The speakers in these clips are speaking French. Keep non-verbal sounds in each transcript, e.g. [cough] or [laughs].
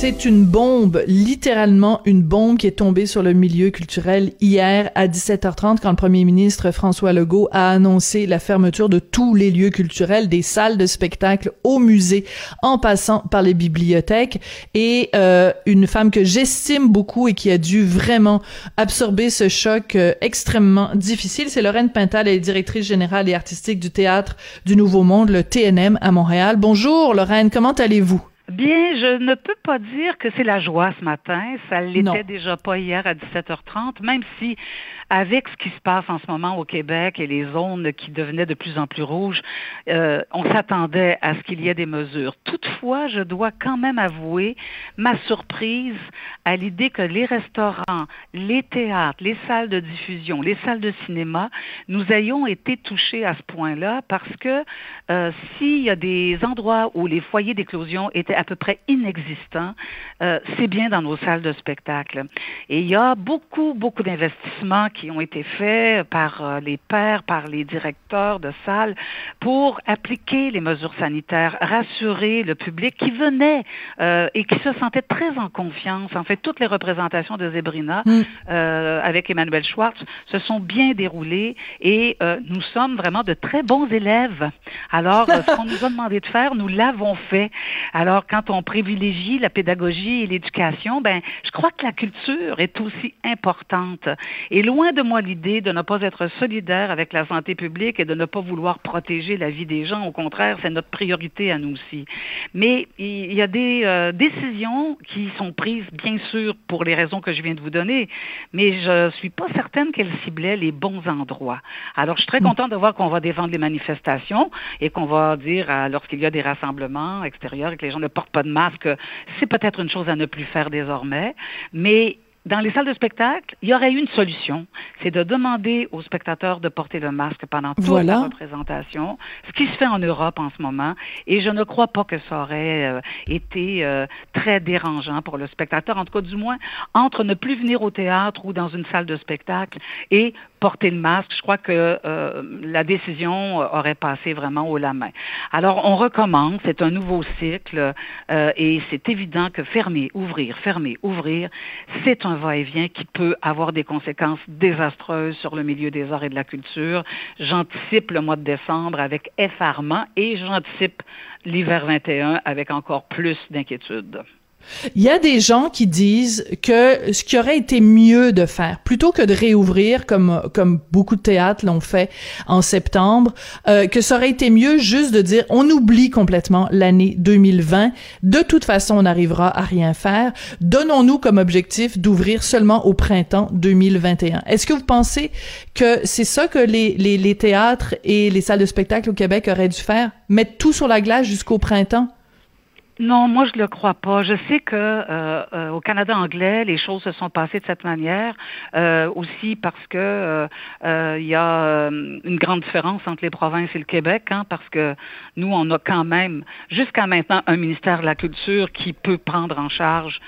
C'est une bombe, littéralement une bombe qui est tombée sur le milieu culturel hier à 17h30 quand le premier ministre François Legault a annoncé la fermeture de tous les lieux culturels, des salles de spectacle au musée, en passant par les bibliothèques. Et euh, une femme que j'estime beaucoup et qui a dû vraiment absorber ce choc euh, extrêmement difficile, c'est Lorraine Pintal, elle est directrice générale et artistique du Théâtre du Nouveau Monde, le TNM à Montréal. Bonjour Lorraine, comment allez-vous? Bien, je ne peux pas dire que c'est la joie ce matin. Ça l'était déjà pas hier à 17h30, même si avec ce qui se passe en ce moment au Québec et les zones qui devenaient de plus en plus rouges, euh, on s'attendait à ce qu'il y ait des mesures. Toutefois, je dois quand même avouer ma surprise à l'idée que les restaurants, les théâtres, les salles de diffusion, les salles de cinéma, nous ayons été touchés à ce point-là parce que euh, s'il y a des endroits où les foyers d'éclosion étaient à peu près inexistants, euh, c'est bien dans nos salles de spectacle. Et il y a beaucoup, beaucoup d'investissements qui ont été faits par euh, les pairs, par les directeurs de salles pour appliquer les mesures sanitaires, rassurer le public qui venait euh, et qui se sentait très en confiance. En fait, toutes les représentations de Zebrina mm. euh, avec Emmanuel Schwartz se sont bien déroulées et euh, nous sommes vraiment de très bons élèves. Alors, ce qu'on nous a demandé de faire, nous l'avons fait. Alors, quand on privilégie la pédagogie et l'éducation, ben, je crois que la culture est aussi importante. Et loin de moi l'idée de ne pas être solidaire avec la santé publique et de ne pas vouloir protéger la vie des gens. Au contraire, c'est notre priorité à nous aussi. Mais il y a des euh, décisions qui sont prises, bien sûr, pour les raisons que je viens de vous donner, mais je suis pas certaine qu'elles ciblaient les bons endroits. Alors, je suis très contente de voir qu'on va défendre les manifestations et qu'on va dire, lorsqu'il y a des rassemblements extérieurs et que les gens ne portent pas de masque, c'est peut-être une chose à ne plus faire désormais, mais dans les salles de spectacle, il y aurait une solution, c'est de demander aux spectateurs de porter le masque pendant toute la représentation, ce qui se fait en Europe en ce moment, et je ne crois pas que ça aurait euh, été euh, très dérangeant pour le spectateur, en tout cas du moins entre ne plus venir au théâtre ou dans une salle de spectacle et porter le masque, je crois que euh, la décision aurait passé vraiment haut la main. Alors, on recommence, c'est un nouveau cycle, euh, et c'est évident que fermer, ouvrir, fermer, ouvrir, c'est un va-et-vient qui peut avoir des conséquences désastreuses sur le milieu des arts et de la culture. J'anticipe le mois de décembre avec effarement et j'anticipe l'hiver 21 avec encore plus d'inquiétude. Il y a des gens qui disent que ce qui aurait été mieux de faire, plutôt que de réouvrir comme comme beaucoup de théâtres l'ont fait en septembre, euh, que ça aurait été mieux juste de dire on oublie complètement l'année 2020. De toute façon, on n'arrivera à rien faire. Donnons-nous comme objectif d'ouvrir seulement au printemps 2021. Est-ce que vous pensez que c'est ça que les, les, les théâtres et les salles de spectacle au Québec auraient dû faire, mettre tout sur la glace jusqu'au printemps? Non, moi je le crois pas. Je sais que euh, euh, au Canada anglais, les choses se sont passées de cette manière, euh, aussi parce que il y a une grande différence entre les provinces et le Québec, hein, parce que nous on a quand même jusqu'à maintenant un ministère de la Culture qui peut prendre en charge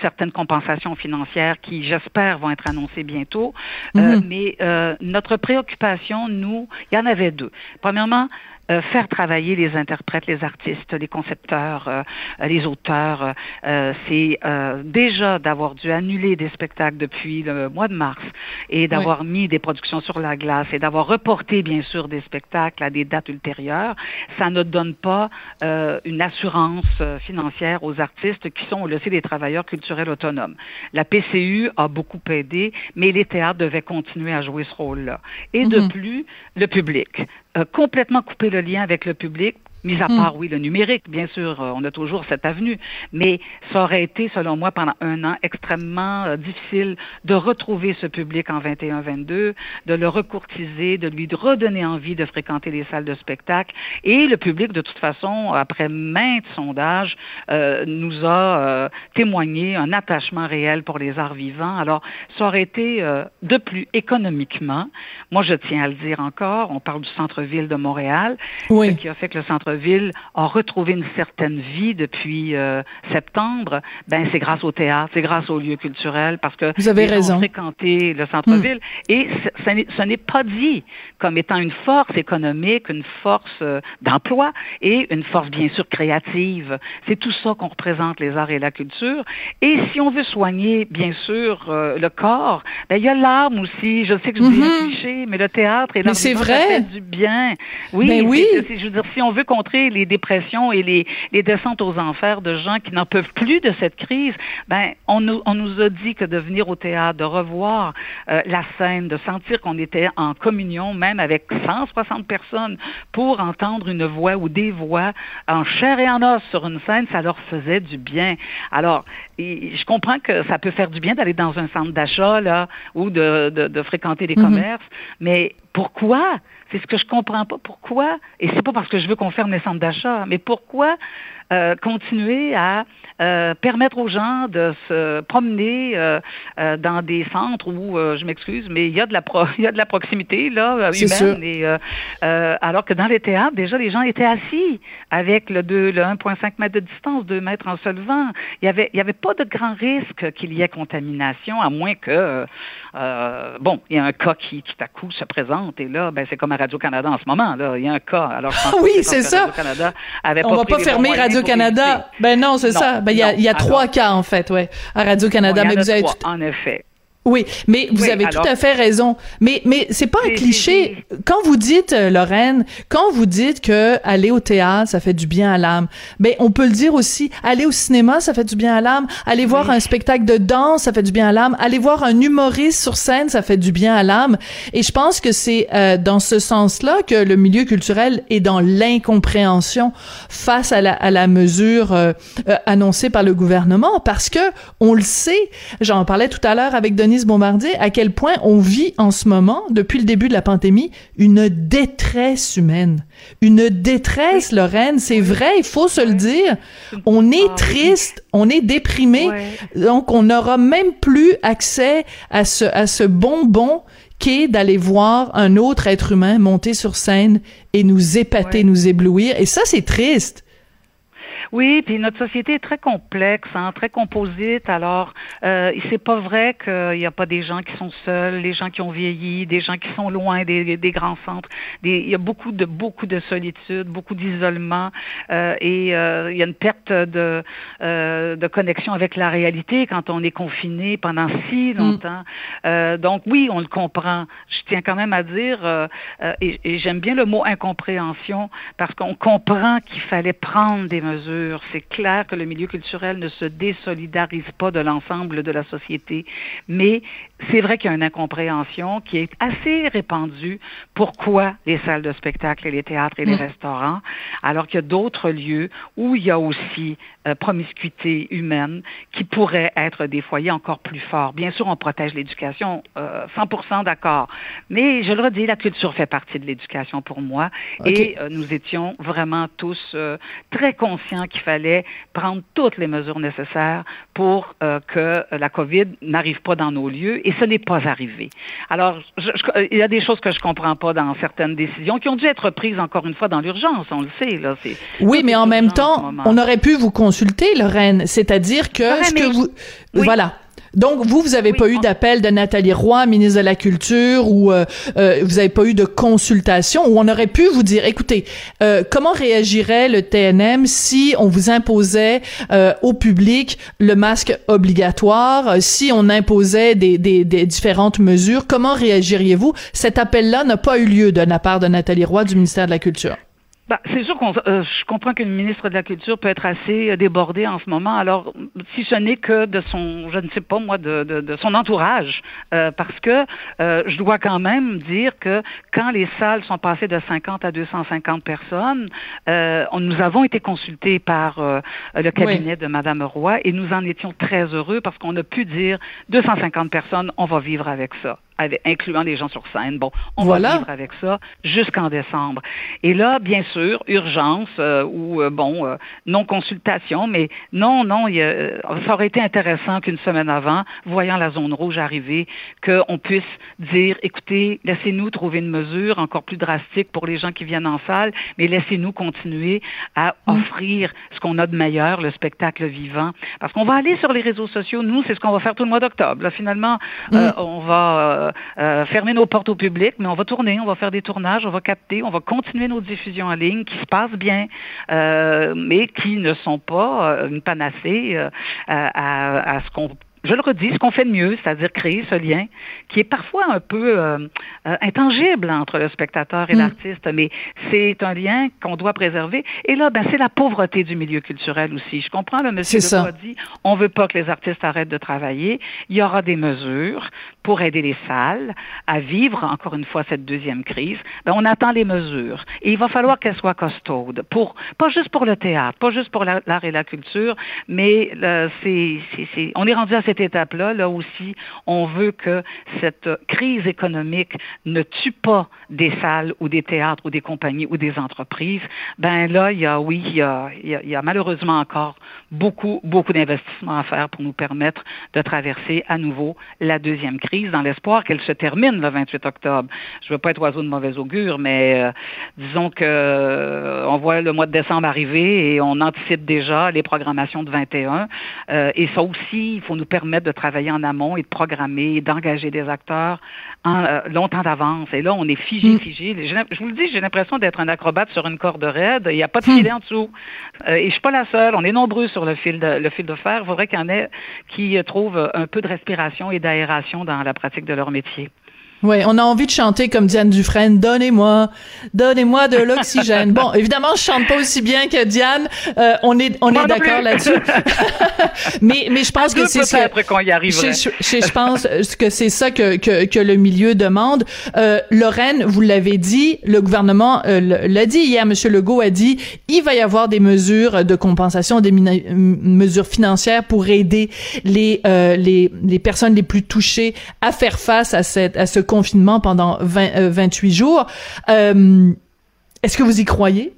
certaines compensations financières qui, j'espère, vont être annoncées bientôt. Mm-hmm. mais notre préoccupation, nous, il y en avait deux. Premièrement, euh, faire travailler les interprètes, les artistes, les concepteurs, euh, les auteurs. Euh, c'est déjà d'avoir dû annuler des spectacles depuis le mois de mars et d'avoir mis des productions sur la glace et d'avoir reporté bien sûr des spectacles à des dates ultérieures. Ça ne donne pas une assurance financière aux artistes qui sont, on le sait, des travailleurs culturels autonomes. La PCU a beaucoup aidé, mais les théâtres devaient continuer à jouer ce rôle-là. Et de mm-hmm. plus, le public. Euh, complètement couper le lien avec le public Mis à hmm. part, oui, le numérique, bien sûr, euh, on a toujours cette avenue, mais ça aurait été, selon moi, pendant un an, extrêmement euh, difficile de retrouver ce public en 21-22, de le recourtiser, de lui redonner envie de fréquenter les salles de spectacle. Et le public, de toute façon, après maintes sondages, euh, nous a témoigné un attachement réel pour les arts vivants. Alors, ça aurait été de plus économiquement. Moi, je tiens à le dire encore, on parle du centre-ville de Montréal, ce qui a fait que le centre centre-ville a retrouvé une certaine vie depuis euh, septembre, ben c'est grâce au théâtre, c'est grâce aux lieux culturels, parce que vous avez les raison. ont fréquenté le centre-ville. Hmm. Et ce n'est pas dit comme étant une force économique, une force euh, d'emploi et une force bien sûr créative. C'est tout ça qu'on représente les arts et la culture. Et si on veut soigner bien sûr euh, le corps, ben il y a l'âme aussi. Je sais que je dis un mhm. cliché, mais le théâtre et l'art du bien. Oui, ben oui. je veux dire, si on veut les dépressions et les descentes aux enfers de gens qui n'en peuvent plus de cette crise, ben on nous, on nous a dit que de venir au théâtre, de revoir euh, la scène, de sentir qu'on était en communion, même avec 160 personnes, pour entendre une voix ou des voix en chair et en os sur une scène, ça leur faisait du bien. Alors, je comprends que ça peut faire du bien d'aller dans un centre d'achat là ou de, de, de fréquenter des mhm. commerces, mais pourquoi? C'est ce que je comprends pas. Pourquoi? Et c'est pas parce que je veux qu'on ferme les centres d'achat, mais pourquoi euh, continuer à euh, permettre aux gens de se promener euh, dans des centres où, je m'excuse, mais il y a de la pro [laughs] il y a de la proximité là humaine. Et, alors que dans les théâtres, déjà les gens étaient assis avec le, 2, le 1,5 mètre de distance, 2 mètres en se levant. Il y avait il y avait pas de grand risque qu'il y ait contamination, à moins que bon, il y a un cas qui tout à coup se présente et là, ben c'est comme à Radio Canada en ce moment là, il y a un cas. Alors je pense oui, c'est ça. Radio-Canada avait On pas va pas fermer Radio-Canada. Ben non, c'est ça. Ben, il y a, y a trois cas, en fait, ouais, à Radio-Canada. mais vous avez tout... En effet. Oui, mais vous avez tout à fait raison. Mais mais c'est pas un cliché. Quand vous dites euh, Lorraine, quand vous dites que aller au théâtre ça fait du bien à l'âme, ben on peut le dire aussi. Aller au cinéma ça fait du bien à l'âme. Aller voir un spectacle de danse ça fait du bien à l'âme. Aller voir un humoriste sur scène ça fait du bien à l'âme. Et je pense que c'est euh, dans ce sens-là que le milieu culturel est dans l'incompréhension face à la à la mesure euh, annoncée par le gouvernement parce que on le sait. J'en parlais tout à l'heure avec Denis Bombardier, à quel point on vit en ce moment, depuis le début de la pandémie, une détresse humaine. Une détresse, Lorraine, c'est vrai, il faut se le dire. On est ah triste, on est déprimé, donc on n'aura même plus accès à ce, à ce bonbon qu'est d'aller voir un autre être humain monter sur scène et nous épater, nous éblouir. Et ça, c'est triste. Oui, puis notre société est très complexe, hein, très composite. Alors, euh, c'est pas vrai qu'il n'y a pas des gens qui sont seuls, les gens qui ont vieilli, des gens qui sont loin des, des grands centres. Des, il y a beaucoup de beaucoup de solitude, beaucoup d'isolement, euh, et euh, il y a une perte de euh, de connexion avec la réalité quand on est confiné pendant si mm. longtemps. Euh, donc oui, on le comprend. Je tiens quand même à dire, euh, et, et j'aime bien le mot incompréhension parce qu'on comprend qu'il fallait prendre des mesures c'est clair que le milieu culturel ne se désolidarise pas de l'ensemble de la société, mais c'est vrai qu'il y a une incompréhension qui est assez répandue. Pourquoi les salles de spectacle et les théâtres et les mm. restaurants, alors qu'il y a d'autres lieux où il y a aussi euh, promiscuité humaine qui pourraient être des foyers encore plus forts. Bien sûr, on protège l'éducation, 100% euh, d'accord. Mais je le redis, la culture fait partie de l'éducation pour moi. Et euh, nous étions vraiment tous très conscients qu'il fallait prendre toutes les mesures nécessaires pour que la COVID n'arrive pas dans nos lieux. Et ce n'est pas arrivé. Alors, il y a des choses que je comprends pas dans certaines décisions qui ont dû être prises encore une fois dans l'urgence. On le sait. Là, oui, mais en même temps, on aurait pu vous consulter, Lorraine. C'est-à-dire que ce que vous, voilà. Donc, vous, vous n'avez pas eu d'appel de Nathalie Roy, ministre de la Culture, ou euh, euh, vous n'avez pas eu de consultation, où on aurait pu vous dire, écoutez, euh, comment réagirait le TNM si on vous imposait au public le masque obligatoire, si on imposait des, des, des différentes mesures, comment réagiriez-vous? Cet appel-là n'a pas eu lieu de la part de Nathalie Roy du ministère de la Culture. Bah, c'est sûr qu'on euh, je comprends que le ministre de la Culture peut être assez euh, débordé en ce moment. Alors, si ce n'est que de son, je ne sais pas moi, de, de, de son entourage, euh, parce que je dois quand même dire que quand les salles sont passées de 50 à 250 personnes, on, nous avons été consultés par le cabinet de Madame Roy et nous en étions très heureux parce qu'on a pu dire 250 personnes, on va vivre avec ça. Avec, incluant les gens sur scène. Bon, on va vivre avec ça jusqu'en décembre. Et là, bien sûr, urgence euh, ou euh, bon, euh, non consultation, mais non, non, il ça aurait été intéressant qu'une semaine avant, voyant la zone rouge arriver, qu'on puisse dire, écoutez, laissez-nous trouver une mesure encore plus drastique pour les gens qui viennent en salle, mais laissez-nous continuer à mm. offrir ce qu'on a de meilleur, le spectacle vivant. Parce qu'on va aller sur les réseaux sociaux, nous, c'est ce qu'on va faire tout le mois d'octobre. Finalement, mm. on va fermer nos portes au public, mais on va tourner, on va faire des tournages, on va capter, on va continuer nos diffusions en ligne qui se passent bien, euh, mais qui ne sont pas euh, une panacée euh, à, à, ce qu'on je le redis, ce qu'on fait de mieux, c'est-à-dire créer ce lien qui est parfois un peu euh, euh, intangible entre le spectateur et mm. l'artiste, mais c'est un lien qu'on doit préserver. Et là, ben, c'est la pauvreté du milieu culturel aussi. Je comprends, le monsieur a dit, on veut pas que les artistes arrêtent de travailler. Il y aura des mesures pour aider les salles à vivre, encore une fois, cette deuxième crise. Ben, on attend les mesures. Et il va falloir qu'elles soient costaudes, pour, pas juste pour le théâtre, pas juste pour l'art et la culture, mais euh, c'est, on est rendu à cette étape-là, là aussi, on veut que cette crise économique ne tue pas des salles ou des théâtres ou des compagnies ou des entreprises. Ben là, il y a, oui, il y a, il y a malheureusement encore beaucoup, beaucoup d'investissements à faire pour nous permettre de traverser à nouveau la deuxième crise dans l'espoir qu'elle se termine le 28 octobre. Je ne veux pas être oiseau de mauvais augure, mais euh, disons que euh, on voit le mois de décembre arriver et on anticipe déjà les programmations de 21. Euh, et ça aussi, il faut nous permettre de travailler en amont et de programmer, d'engager des acteurs en, longtemps d'avance. Et là, on est figé, mm. figé. Je vous le dis, j'ai l'impression d'être un acrobate sur une corde raide. Il n'y a pas de mm. filet en dessous. et je suis pas la seule. On est nombreux sur le fil de, le fil de fer. Il faudrait qu'il y en ait qui trouvent un peu de respiration et d'aération dans la pratique de leur métier. Oui, on a envie de chanter comme Diane Dufresne, donnez-moi, donnez-moi de l'oxygène. bon, évidemment, je chante pas aussi bien que Diane. Euh, on est, on est d'accord là-dessus. [laughs] mais, mais je pense que c'est ça. Après qu'on y arriverait. Je, je, je, pense que c'est ça que, que, que, le milieu demande. Euh, Lorraine, vous l'avez dit, le gouvernement euh, l'a dit hier. Monsieur Legault a dit, il va y avoir des mesures de compensation, des mesures financières pour aider les, euh, les, les personnes les plus touchées à faire face à cette, à ce confinement pendant 20, 28 euh, jours. Euh, est-ce que vous y croyez?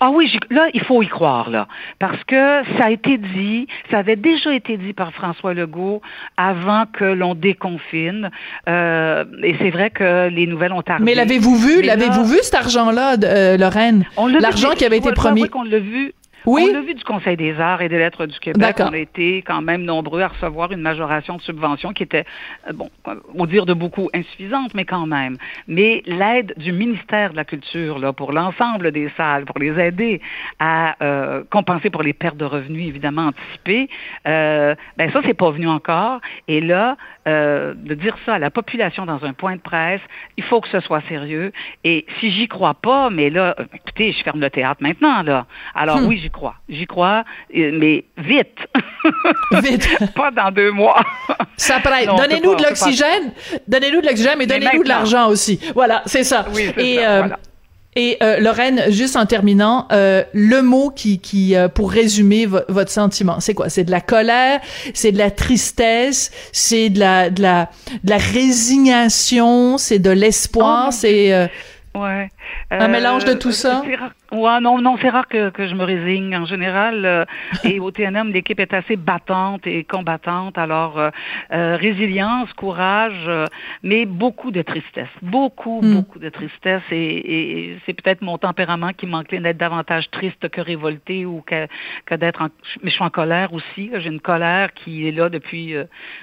Ah oui, là, il faut y croire, là. Parce que ça a été dit, ça avait déjà été dit par François Legault avant que l'on déconfine. Euh, et c'est vrai que les nouvelles ont tardé. Mais l'avez-vous vu? L'avez-vous vu, cet argent-là, Lorraine? L'argent qui avait été promis. qu'on l'a vu oui. On l'a vu du Conseil des arts et des lettres du Québec. On a été quand même nombreux à recevoir une majoration de subvention qui était, euh, bon, au dire de beaucoup, insuffisante, mais quand même. Mais l'aide du ministère de la Culture, là, pour l'ensemble des salles, pour les aider à euh, compenser pour les pertes de revenus, évidemment, anticipées, euh, ben ça, c'est pas venu encore. Et là, euh, de dire ça à la population dans un point de presse, il faut que ce soit sérieux. Et si j'y crois pas, mais là, euh, écoutez, je ferme le théâtre maintenant, là. Alors hmm. oui, crois. J'y crois, euh, mais vite. [laughs] Vite. [laughs] pas dans deux mois. ça prête. Donnez-nous de l'oxygène. Donnez-nous de l'oxygène, mais donnez-nous de l'argent aussi. Voilà, c'est ça. Oui, Et, ça, voilà. Et euh, Lorraine, juste en terminant, euh, le mot qui, qui euh, pour résumer votre sentiment, c'est quoi? C'est de la colère, c'est de la tristesse, c'est de la de la de la résignation, c'est de l'espoir, oh, c'est euh, ouais. un mélange de tout ça? Ouais, non, non, c'est rare que, que je me résigne. En général, euh, et au TNM, l'équipe est assez battante et combattante. Alors, euh, euh résilience, courage, euh, mais beaucoup de tristesse. Beaucoup, hmm. beaucoup de tristesse. Et, et c'est peut-être mon tempérament qui m'encline d'être davantage triste que révolté ou que, que d'être en... Mais je suis en colère aussi. J'ai une colère qui est là depuis,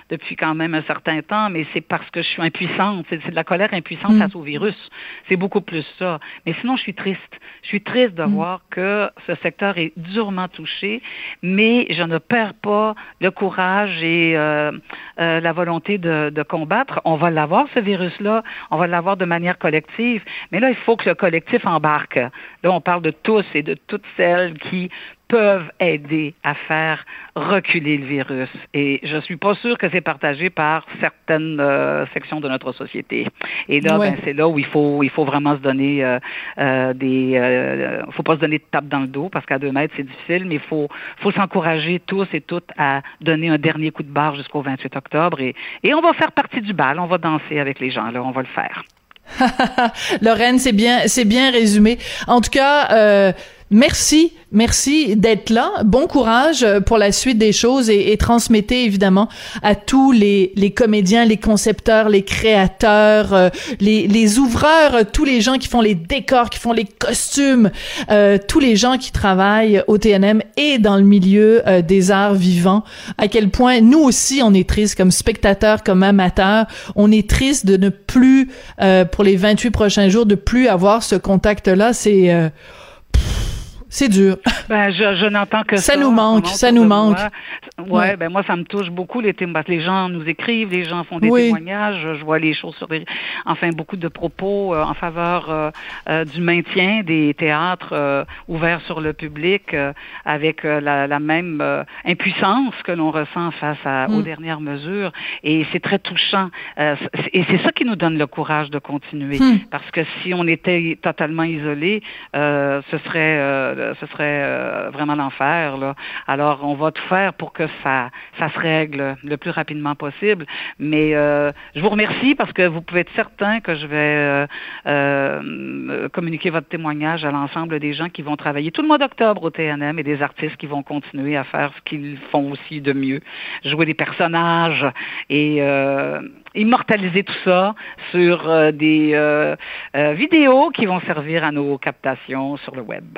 depuis quand même un certain temps, mais c'est parce que je suis impuissante. C'est de la colère impuissante hmm. face au virus. C'est beaucoup plus ça. Mais sinon, je suis triste. Je suis triste de mm. voir que ce secteur est durement touché, mais je ne perds pas le courage et euh, euh, la volonté de, combattre. On va l'avoir, ce virus-là. On va l'avoir de manière collective. Mais là, il faut que le collectif embarque. Là, on parle de tous et de toutes celles qui peuvent aider à faire reculer le virus. Et je suis pas sûre que c'est partagé par certaines euh, sections de notre société. Et là, ben, c'est là où il faut, il faut vraiment se donner euh, euh, des, euh, faut pas se donner de tape dans le dos parce qu'à deux mètres c'est difficile, mais il faut, faut s'encourager tous et toutes à donner un dernier coup de barre jusqu'au 28 octobre et, et on va faire partie du bal, on va danser avec les gens là, on va le faire. [laughs] Lorraine, c'est bien, c'est bien résumé. En tout cas, euh, merci Merci d'être là. Bon courage euh, pour la suite des choses et, et transmettez évidemment à tous les, les, comédiens, les concepteurs, les créateurs, euh, les, les, ouvreurs, euh, tous les gens qui font les décors, qui font les costumes, euh, tous les gens qui travaillent au TNM et dans le milieu des arts vivants, à quel point nous aussi on est triste comme spectateurs, comme amateurs, on est triste de ne plus, pour les 28 prochains jours, de plus avoir ce contact-là. C'est c'est dur. Ben, je, je n'entends que ça. Ça nous manque, ça nous manque. Ouais, ben moi, ça me touche beaucoup les. Les gens nous écrivent, les gens font des témoignages. Je vois les choses sur des, enfin, beaucoup de propos euh, en faveur euh, euh, du maintien des théâtres ouverts sur le public, avec la, la, même impuissance que l'on ressent face à, aux mm. dernières mesures. Et c'est très touchant. et c'est ça qui nous donne le courage de continuer, mm. parce que si on était totalement isolé, ce serait euh, ce serait euh, vraiment l'enfer. Là. Alors, on va tout faire pour que ça, ça se règle le plus rapidement possible. Mais euh, je vous remercie parce que vous pouvez être certain que je vais communiquer votre témoignage à l'ensemble des gens qui vont travailler tout le mois d'octobre au TNM et des artistes qui vont continuer à faire ce qu'ils font aussi de mieux, jouer des personnages et immortaliser tout ça sur des vidéos qui vont servir à nos captations sur le web.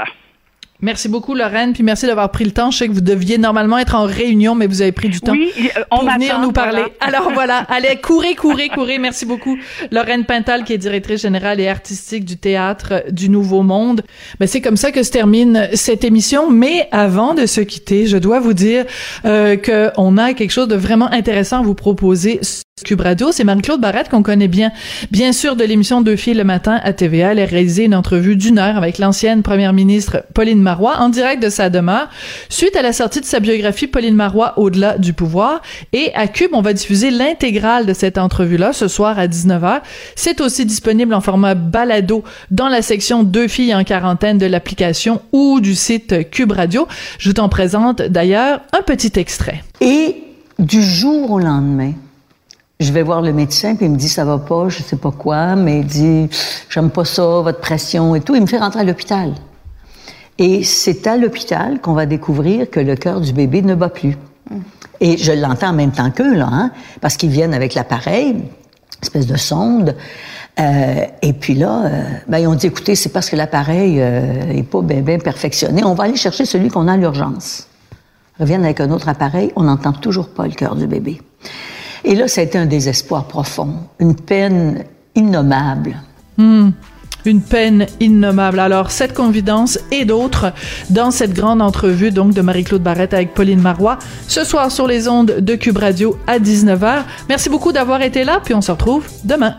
Merci beaucoup, Lorraine, puis merci d'avoir pris le temps. Je sais que vous deviez normalement être en réunion, mais vous avez pris du temps oui, euh, on pour venir nous parler. [laughs] Alors voilà, allez, courez, courez, courez. Merci beaucoup, Lorraine Pintal, qui est directrice générale et artistique du théâtre du Nouveau Monde. Ben, c'est comme ça que se termine cette émission. Mais avant de se quitter, je dois vous dire euh, qu'on a quelque chose de vraiment intéressant à vous proposer Cube Radio, c'est Marie-Claude Barrette qu'on connaît bien. Bien sûr, de l'émission Deux filles le matin à TVA, elle a réalisé une entrevue d'une heure avec l'ancienne première ministre Pauline Marois en direct de sa demeure, suite à la sortie de sa biographie Pauline Marois au-delà du pouvoir. Et à Cube, on va diffuser l'intégrale de cette entrevue-là ce soir à 19h. C'est aussi disponible en format balado dans la section Deux filles en quarantaine de l'application ou du site Cube Radio. Je t'en présente d'ailleurs un petit extrait. Et du jour au lendemain, je vais voir le médecin, puis il me dit ça va pas, je sais pas quoi, mais il dit j'aime pas ça, votre pression et tout. Il me fait rentrer à l'hôpital. Et c'est à l'hôpital qu'on va découvrir que le cœur du bébé ne bat plus. Et je l'entends en même temps qu'eux, là, hein, parce qu'ils viennent avec l'appareil, espèce de sonde. Euh, et puis là, euh, ben, ils ont dit, écoutez, c'est parce que l'appareil euh, est pas bien, bien perfectionné. On va aller chercher celui qu'on a à l'urgence. Reviennent avec un autre appareil, on n'entend toujours pas le cœur du bébé. Et là, ça a été un désespoir profond, une peine innommable. Hmm. Une peine innommable. Alors, cette confidence et d'autres dans cette grande entrevue donc de Marie-Claude Barrette avec Pauline Marois ce soir sur les ondes de Cube Radio à 19h. Merci beaucoup d'avoir été là, puis on se retrouve demain.